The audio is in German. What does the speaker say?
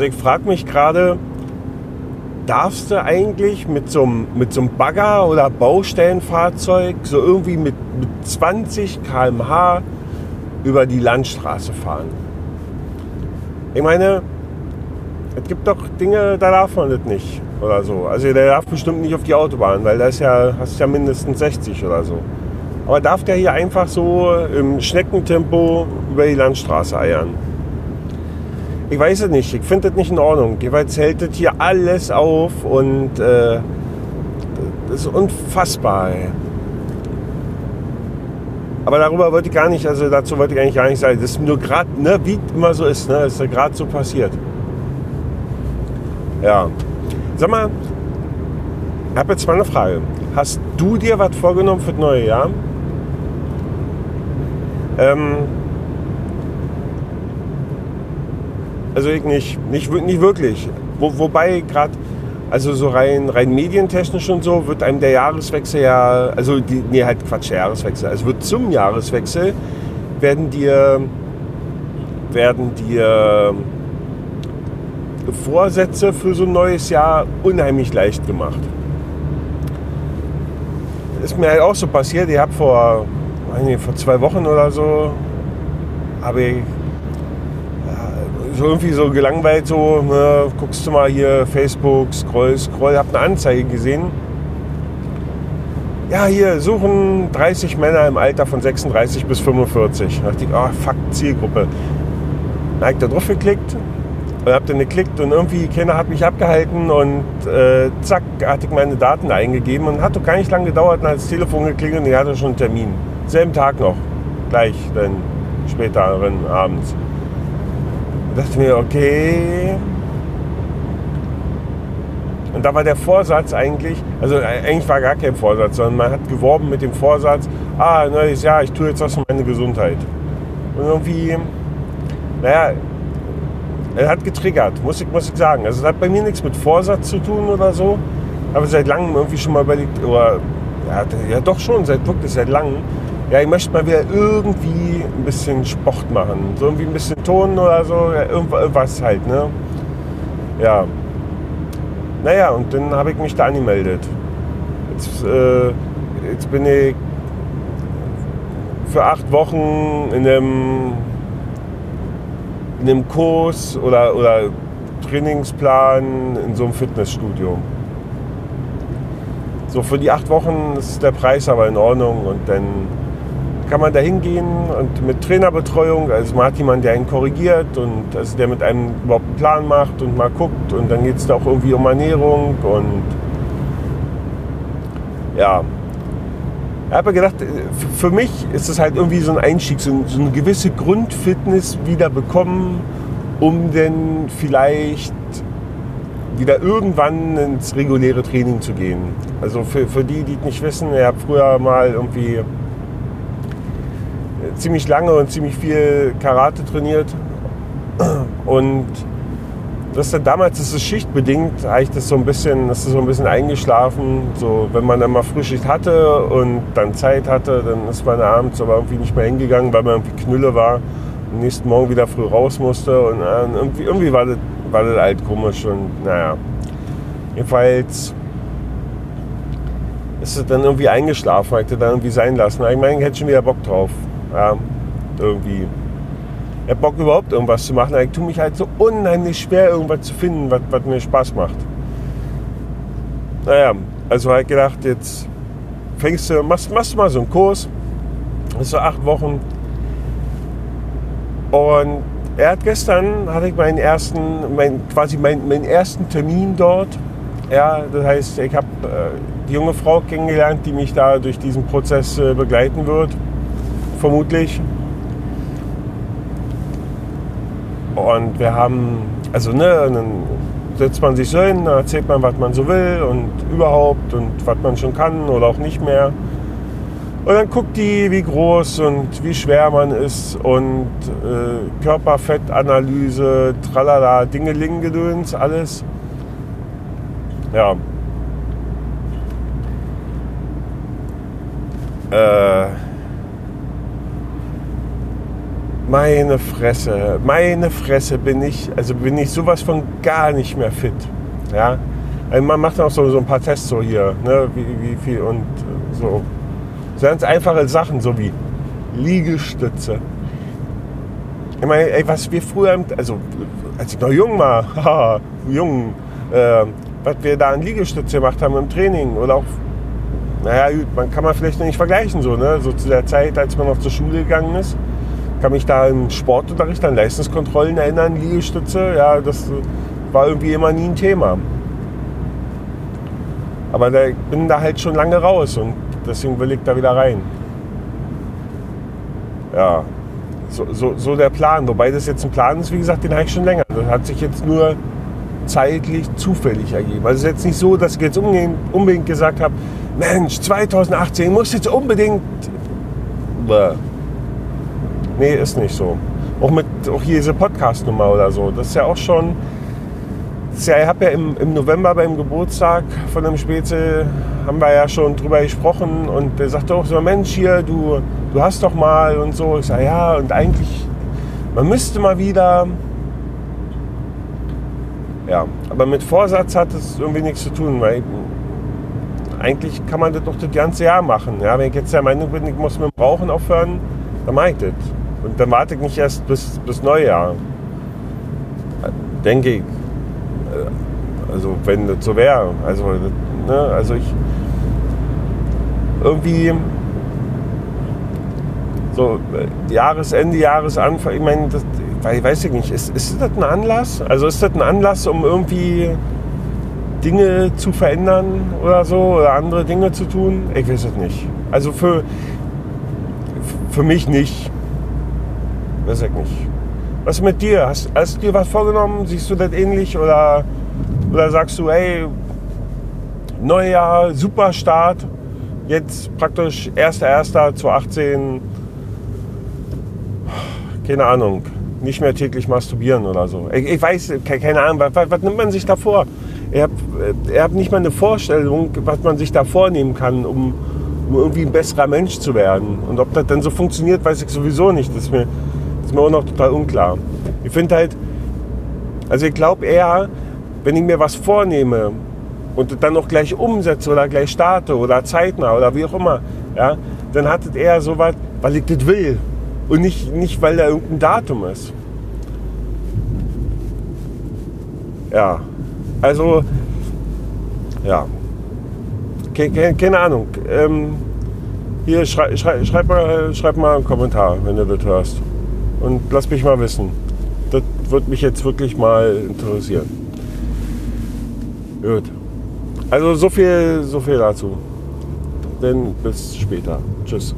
Also ich frage mich gerade, darfst du eigentlich mit so, einem, mit so einem Bagger oder Baustellenfahrzeug so irgendwie mit, mit 20 km/h über die Landstraße fahren? Ich meine, es gibt doch Dinge, da darf man das nicht oder so. Also der darf bestimmt nicht auf die Autobahn, weil da ist ja, hast ja mindestens 60 oder so. Aber darf der hier einfach so im Schneckentempo über die Landstraße eiern? Ich weiß es nicht, ich finde das nicht in Ordnung. Jeweils hält das hier alles auf und äh, das ist unfassbar. Ey. Aber darüber wollte ich gar nicht, also dazu wollte ich eigentlich gar nicht sagen. Das ist nur gerade, ne, wie immer so ist, ne, ist ja gerade so passiert. Ja. Sag mal, ich habe jetzt mal eine Frage. Hast du dir was vorgenommen für das neue Jahr? Ähm, also ich nicht, nicht, nicht wirklich. Wo, wobei gerade, also so rein, rein medientechnisch und so, wird einem der Jahreswechsel ja, also die, nee, halt Quatsch, Jahreswechsel. Also wird zum Jahreswechsel werden dir, werden dir Vorsätze für so ein neues Jahr unheimlich leicht gemacht. Ist mir halt auch so passiert. Ich habe vor, vor zwei Wochen oder so, habe ich so irgendwie so gelangweilt, so, ne, guckst du mal hier Facebook, scroll, scroll, hab eine Anzeige gesehen. Ja, hier suchen 30 Männer im Alter von 36 bis 45. Da dachte ich, oh, fuck, Zielgruppe. Dann habe ich da drauf geklickt und hab dann geklickt und irgendwie keiner hat mich abgehalten und äh, zack, hatte ich meine Daten eingegeben und hat doch gar nicht lange gedauert, hat das Telefon geklingelt und ich hatte schon einen Termin. Selben Tag noch, gleich dann späteren abends. Da dachte mir, okay. Und da war der Vorsatz eigentlich, also eigentlich war gar kein Vorsatz, sondern man hat geworben mit dem Vorsatz, ah, neues Jahr, ich tue jetzt was für meine Gesundheit. Und irgendwie, naja, er hat getriggert, muss ich, muss ich sagen. Also es hat bei mir nichts mit Vorsatz zu tun oder so. Aber seit langem irgendwie schon mal überlegt, oder ja, ja doch schon, seit wirklich seit langem. Ja, ich möchte mal wieder irgendwie ein bisschen Sport machen. So irgendwie ein bisschen Ton oder so, ja, irgendwas halt, ne? Ja. Naja, und dann habe ich mich da angemeldet. Jetzt, äh, jetzt bin ich für acht Wochen in einem in einem Kurs oder, oder Trainingsplan in so einem Fitnessstudio. So für die acht Wochen ist der Preis aber in Ordnung und dann kann man da hingehen und mit Trainerbetreuung, also man hat jemanden, der einen korrigiert und also der mit einem überhaupt einen Plan macht und mal guckt und dann geht es da auch irgendwie um Ernährung und ja, ich habe gedacht, für mich ist es halt irgendwie so ein Einstieg, so, eine gewisse Grundfitness wieder bekommen, um dann vielleicht wieder irgendwann ins reguläre Training zu gehen. Also für, für die, die es nicht wissen, ich habe früher mal irgendwie ziemlich lange und ziemlich viel Karate trainiert und das dann damals das ist schichtbedingt, eigentlich das so ein bisschen, das ist so ein bisschen eingeschlafen. So, wenn man dann mal Frühschicht hatte und dann Zeit hatte, dann ist man abends aber irgendwie nicht mehr hingegangen, weil man irgendwie Knülle war und nächsten Morgen wieder früh raus musste. Und äh, irgendwie, irgendwie war, das, war das halt komisch und naja. Jedenfalls ist es dann irgendwie eingeschlafen, hätte dann irgendwie sein lassen. Ich meine, ich hätte schon wieder Bock drauf. Ja, irgendwie ich habe Bock überhaupt irgendwas zu machen. Ich tue mich halt so unheimlich schwer, irgendwas zu finden, was, was mir Spaß macht. Naja, also ich gedacht, jetzt fängst du, machst, machst du mal so einen Kurs. Das ist so acht Wochen. Und er hat gestern hatte ich meinen ersten, mein, quasi meinen, meinen ersten Termin dort. Ja, das heißt, ich habe äh, die junge Frau kennengelernt, die mich da durch diesen Prozess äh, begleiten wird, vermutlich. Und wir haben, also ne, dann setzt man sich so hin, dann erzählt man, was man so will und überhaupt und was man schon kann oder auch nicht mehr. Und dann guckt die, wie groß und wie schwer man ist und äh, Körperfettanalyse, tralala, Dingeling-Gedöns, alles. Ja. Äh, Meine Fresse, meine Fresse bin ich, also bin ich sowas von gar nicht mehr fit. Ja, also man macht auch so, so ein paar Tests so hier, ne, wie, wie viel und so. So ganz einfache Sachen, so wie Liegestütze. Ich meine, ey, was wir früher, also als ich noch jung war, jung, äh, was wir da an Liegestütze gemacht haben im Training oder auch, naja, man kann man vielleicht nicht vergleichen, so, ne? so zu der Zeit, als man noch zur Schule gegangen ist, kann mich da im Sportunterricht an Leistungskontrollen erinnern, Liegestütze, ja, das war irgendwie immer nie ein Thema. Aber da, ich bin da halt schon lange raus und deswegen will ich da wieder rein. Ja, so, so, so der Plan. Wobei das jetzt ein Plan ist, wie gesagt, den habe ich schon länger. Das hat sich jetzt nur zeitlich zufällig ergeben. Also es ist jetzt nicht so, dass ich jetzt unbedingt, unbedingt gesagt habe, Mensch, 2018 muss jetzt unbedingt... Bäh. Nee, ist nicht so. Auch mit auch hier diese Podcast-Nummer oder so. Das ist ja auch schon... Ja, ich habe ja im, im November beim Geburtstag von dem Spezi haben wir ja schon drüber gesprochen und der sagte auch so, Mensch, hier, du, du hast doch mal und so. Ich sage, ja, und eigentlich, man müsste mal wieder, ja, aber mit Vorsatz hat es irgendwie nichts zu tun, weil eigentlich kann man das doch das ganze Jahr machen. Ja, wenn ich jetzt der Meinung bin, ich muss mit dem Rauchen aufhören, dann mache ich das. Und dann warte ich nicht erst bis, bis Neujahr. Denke ich. Also wenn das so wäre. Also, ne, also ich irgendwie so Jahresende, Jahresanfang, ich meine, das, weiß ich nicht, ist, ist das ein Anlass? Also ist das ein Anlass, um irgendwie Dinge zu verändern oder so oder andere Dinge zu tun? Ich weiß es nicht. Also für, für mich nicht. Weiß ich nicht. Was mit dir? Hast, hast du dir was vorgenommen? Siehst du das ähnlich oder, oder sagst du, hey, Neujahr, super Start, jetzt praktisch 1.1.2018, keine Ahnung, nicht mehr täglich masturbieren oder so. Ich, ich weiß, keine Ahnung, was, was, nimmt man sich da vor? Ihr habt, ihr habt nicht mal eine Vorstellung, was man sich da vornehmen kann, um, um irgendwie ein besserer Mensch zu werden. Und ob das dann so funktioniert, weiß ich sowieso nicht. Das mir, ist mir auch noch total unklar. Ich finde halt, also ich glaube eher, wenn ich mir was vornehme und dann noch gleich umsetze oder gleich starte oder zeitnah oder wie auch immer, ja, dann hat es eher so was, weil ich das will und nicht, nicht weil da irgendein Datum ist. Ja, also, ja, keine, keine Ahnung. Ähm, hier, schrei, schrei, schreib, mal, schreib mal einen Kommentar, wenn du das hörst. Und lass mich mal wissen. Das würde mich jetzt wirklich mal interessieren. Gut. Also so viel, so viel dazu. Denn bis später. Tschüss.